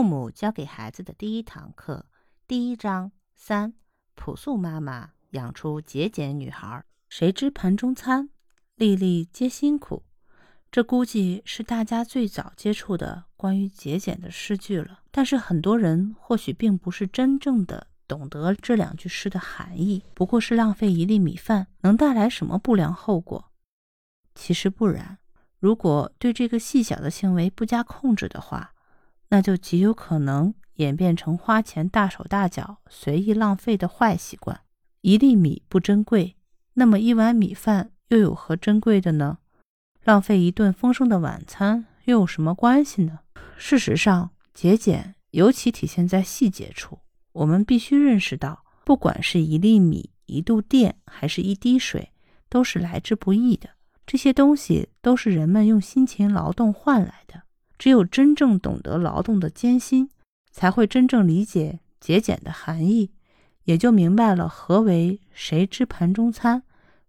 父母教给孩子的第一堂课，第一章三：朴素妈妈养出节俭女孩。谁知盘中餐，粒粒皆辛苦。这估计是大家最早接触的关于节俭的诗句了。但是很多人或许并不是真正的懂得这两句诗的含义，不过是浪费一粒米饭能带来什么不良后果？其实不然，如果对这个细小的行为不加控制的话。那就极有可能演变成花钱大手大脚、随意浪费的坏习惯。一粒米不珍贵，那么一碗米饭又有何珍贵的呢？浪费一顿丰盛的晚餐又有什么关系呢？事实上，节俭尤其体现在细节处。我们必须认识到，不管是一粒米、一度电，还是一滴水，都是来之不易的。这些东西都是人们用辛勤劳动换来的。只有真正懂得劳动的艰辛，才会真正理解节俭的含义，也就明白了何为“谁知盘中餐，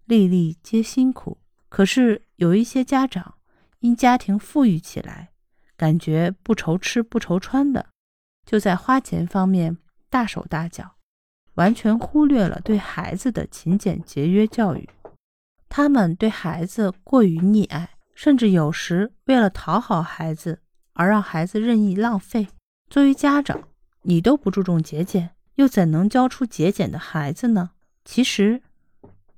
粒粒皆辛苦”。可是有一些家长因家庭富裕起来，感觉不愁吃不愁穿的，就在花钱方面大手大脚，完全忽略了对孩子的勤俭节约教育。他们对孩子过于溺爱。甚至有时为了讨好孩子而让孩子任意浪费。作为家长，你都不注重节俭，又怎能教出节俭的孩子呢？其实，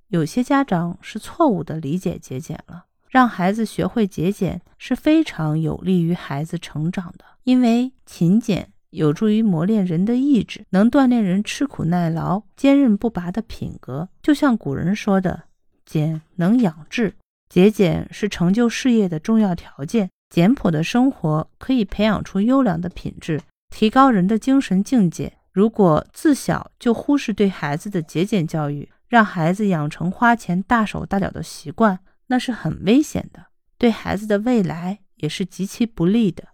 有些家长是错误的理解节俭了。让孩子学会节俭是非常有利于孩子成长的，因为勤俭有助于磨练人的意志，能锻炼人吃苦耐劳、坚韧不拔的品格。就像古人说的：“俭能养志。”节俭是成就事业的重要条件。简朴的生活可以培养出优良的品质，提高人的精神境界。如果自小就忽视对孩子的节俭教育，让孩子养成花钱大手大脚的习惯，那是很危险的，对孩子的未来也是极其不利的。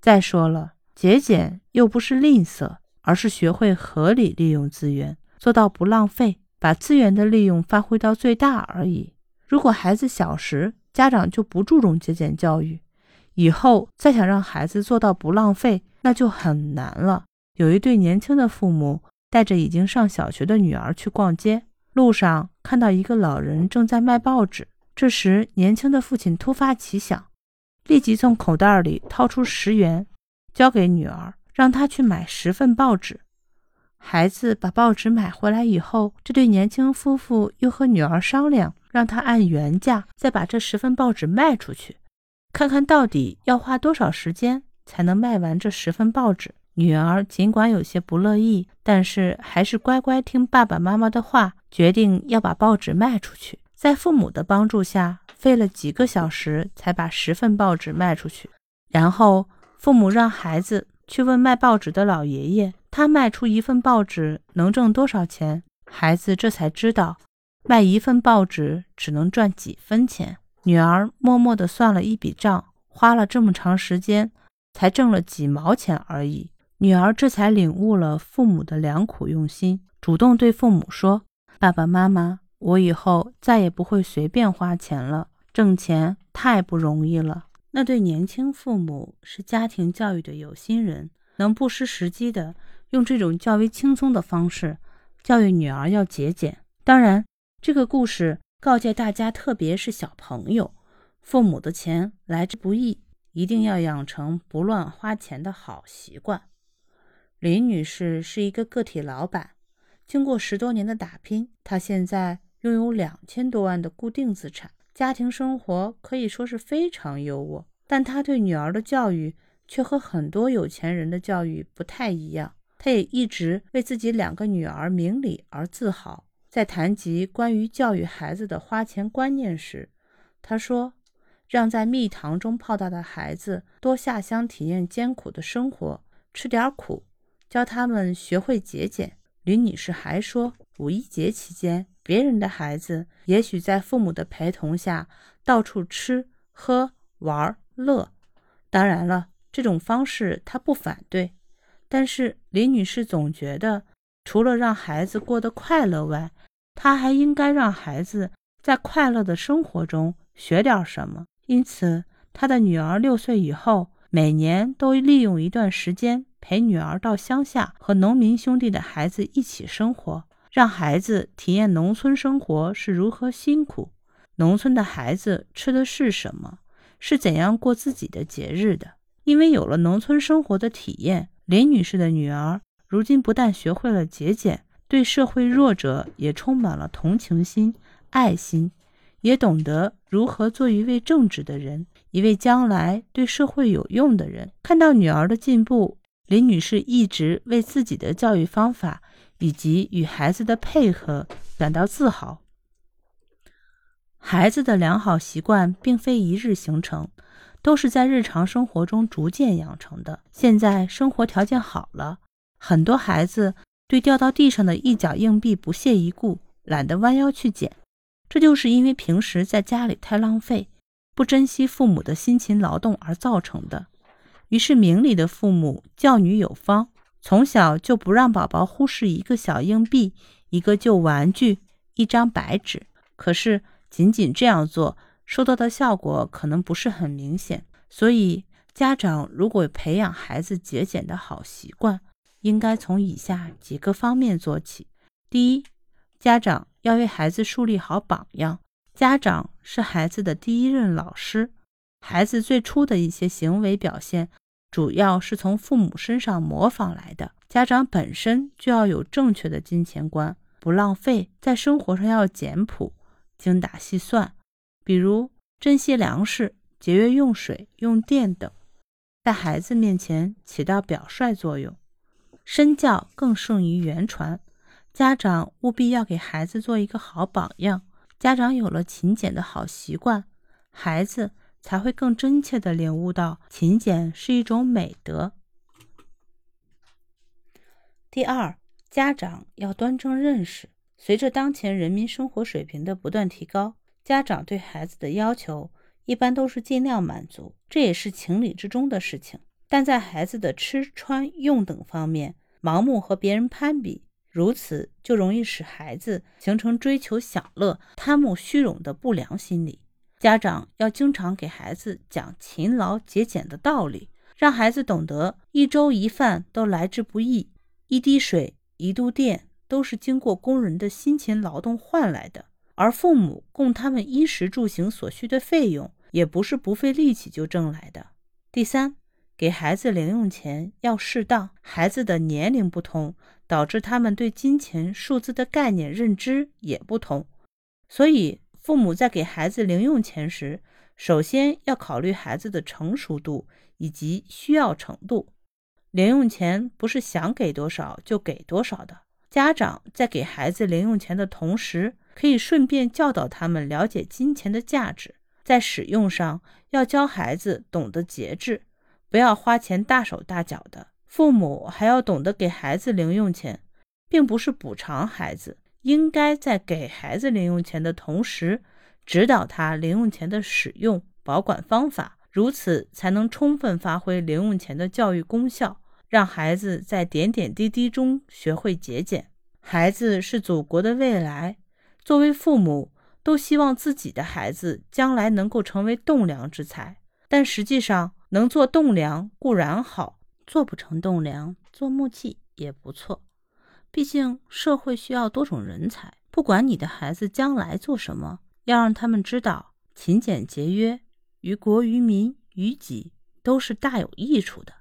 再说了，节俭又不是吝啬，而是学会合理利用资源，做到不浪费，把资源的利用发挥到最大而已。如果孩子小时家长就不注重节俭教育，以后再想让孩子做到不浪费，那就很难了。有一对年轻的父母带着已经上小学的女儿去逛街，路上看到一个老人正在卖报纸。这时，年轻的父亲突发奇想，立即从口袋里掏出十元，交给女儿，让她去买十份报纸。孩子把报纸买回来以后，这对年轻夫妇又和女儿商量。让他按原价再把这十份报纸卖出去，看看到底要花多少时间才能卖完这十份报纸。女儿尽管有些不乐意，但是还是乖乖听爸爸妈妈的话，决定要把报纸卖出去。在父母的帮助下，费了几个小时才把十份报纸卖出去。然后父母让孩子去问卖报纸的老爷爷，他卖出一份报纸能挣多少钱？孩子这才知道。卖一份报纸只能赚几分钱，女儿默默地算了一笔账，花了这么长时间才挣了几毛钱而已。女儿这才领悟了父母的良苦用心，主动对父母说：“爸爸妈妈，我以后再也不会随便花钱了。挣钱太不容易了。”那对年轻父母是家庭教育的有心人，能不失时机的用这种较为轻松的方式教育女儿要节俭。当然。这个故事告诫大家，特别是小朋友，父母的钱来之不易，一定要养成不乱花钱的好习惯。林女士是一个个体老板，经过十多年的打拼，她现在拥有两千多万的固定资产，家庭生活可以说是非常优渥。但她对女儿的教育却和很多有钱人的教育不太一样，她也一直为自己两个女儿明理而自豪。在谈及关于教育孩子的花钱观念时，他说：“让在蜜糖中泡大的孩子多下乡体验艰苦的生活，吃点苦，教他们学会节俭。”林女士还说，五一节期间，别人的孩子也许在父母的陪同下到处吃喝玩乐，当然了，这种方式她不反对，但是林女士总觉得。除了让孩子过得快乐外，他还应该让孩子在快乐的生活中学点什么。因此，他的女儿六岁以后，每年都利用一段时间陪女儿到乡下和农民兄弟的孩子一起生活，让孩子体验农村生活是如何辛苦，农村的孩子吃的是什么，是怎样过自己的节日的。因为有了农村生活的体验，林女士的女儿如今不但学会了节俭，对社会弱者也充满了同情心、爱心。也懂得如何做一位正直的人，一位将来对社会有用的人。看到女儿的进步，林女士一直为自己的教育方法以及与孩子的配合感到自豪。孩子的良好习惯并非一日形成，都是在日常生活中逐渐养成的。现在生活条件好了，很多孩子对掉到地上的一角硬币不屑一顾，懒得弯腰去捡。这就是因为平时在家里太浪费，不珍惜父母的辛勤劳动而造成的。于是，明理的父母教女有方，从小就不让宝宝忽视一个小硬币、一个旧玩具、一张白纸。可是，仅仅这样做，收到的效果可能不是很明显。所以，家长如果培养孩子节俭的好习惯，应该从以下几个方面做起：第一，家长。要为孩子树立好榜样，家长是孩子的第一任老师。孩子最初的一些行为表现，主要是从父母身上模仿来的。家长本身就要有正确的金钱观，不浪费，在生活上要简朴、精打细算，比如珍惜粮食、节约用水、用电等，在孩子面前起到表率作用。身教更胜于言传。家长务必要给孩子做一个好榜样。家长有了勤俭的好习惯，孩子才会更真切地领悟到勤俭是一种美德。第二，家长要端正认识。随着当前人民生活水平的不断提高，家长对孩子的要求一般都是尽量满足，这也是情理之中的事情。但在孩子的吃穿用等方面，盲目和别人攀比。如此就容易使孩子形成追求享乐、贪慕虚荣的不良心理。家长要经常给孩子讲勤劳节俭的道理，让孩子懂得一粥一饭都来之不易，一滴水、一度电都是经过工人的辛勤劳动换来的，而父母供他们衣食住行所需的费用，也不是不费力气就挣来的。第三。给孩子零用钱要适当，孩子的年龄不同，导致他们对金钱数字的概念认知也不同，所以父母在给孩子零用钱时，首先要考虑孩子的成熟度以及需要程度。零用钱不是想给多少就给多少的，家长在给孩子零用钱的同时，可以顺便教导他们了解金钱的价值，在使用上要教孩子懂得节制。不要花钱大手大脚的，父母还要懂得给孩子零用钱，并不是补偿孩子，应该在给孩子零用钱的同时，指导他零用钱的使用、保管方法，如此才能充分发挥零用钱的教育功效，让孩子在点点滴滴中学会节俭。孩子是祖国的未来，作为父母，都希望自己的孩子将来能够成为栋梁之才，但实际上。能做栋梁固然好，做不成栋梁，做木器也不错。毕竟社会需要多种人才。不管你的孩子将来做什么，要让他们知道勤俭节约于国于民于己都是大有益处的。